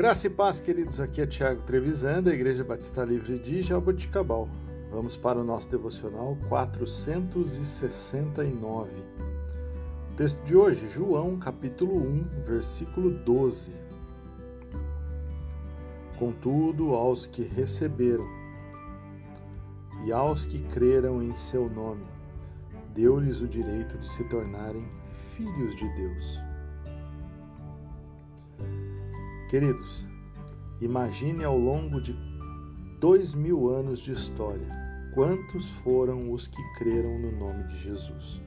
Graça e paz, queridos. Aqui é Tiago Trevisan, da Igreja Batista Livre de Jaboticabal. Vamos para o nosso devocional 469. O texto de hoje, João, capítulo 1, versículo 12. Contudo, aos que receberam e aos que creram em seu nome, deu-lhes o direito de se tornarem filhos de Deus Queridos, imagine ao longo de dois mil anos de história quantos foram os que creram no nome de Jesus.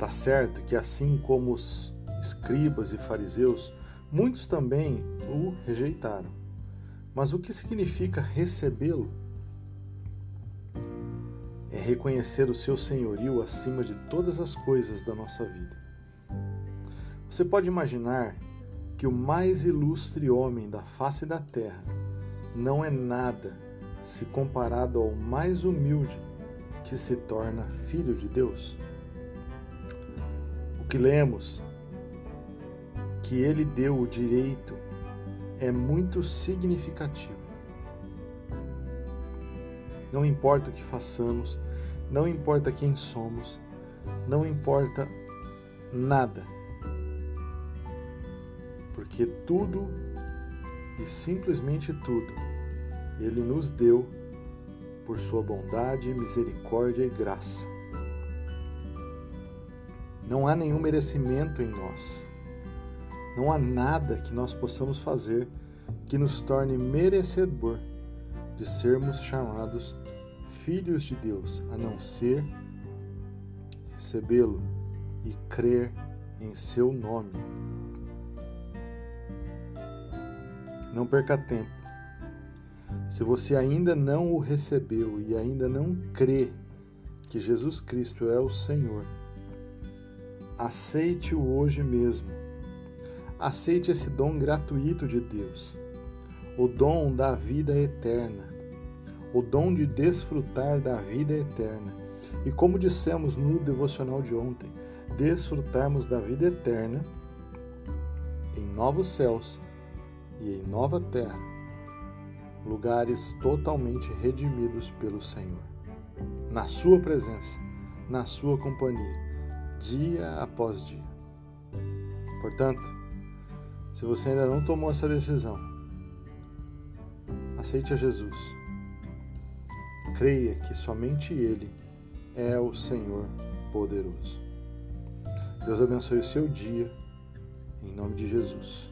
Tá certo que assim como os escribas e fariseus, muitos também o rejeitaram. Mas o que significa recebê-lo? É reconhecer o seu senhorio acima de todas as coisas da nossa vida. Você pode imaginar que o mais ilustre homem da face da terra não é nada se comparado ao mais humilde que se torna filho de Deus? O que lemos que ele deu o direito é muito significativo. Não importa o que façamos, não importa quem somos, não importa nada porque tudo e simplesmente tudo Ele nos deu por Sua bondade, misericórdia e graça. Não há nenhum merecimento em nós. Não há nada que nós possamos fazer que nos torne merecedor de sermos chamados filhos de Deus, a não ser recebê-lo e crer em seu nome. Não perca tempo. Se você ainda não o recebeu e ainda não crê que Jesus Cristo é o Senhor, aceite-o hoje mesmo. Aceite esse dom gratuito de Deus, o dom da vida eterna, o dom de desfrutar da vida eterna. E como dissemos no devocional de ontem, desfrutarmos da vida eterna em novos céus e em nova terra, lugares totalmente redimidos pelo Senhor. Na Sua presença, na Sua companhia, dia após dia. Portanto, se você ainda não tomou essa decisão, aceite a Jesus. Creia que somente Ele é o Senhor poderoso. Deus abençoe o seu dia, em nome de Jesus.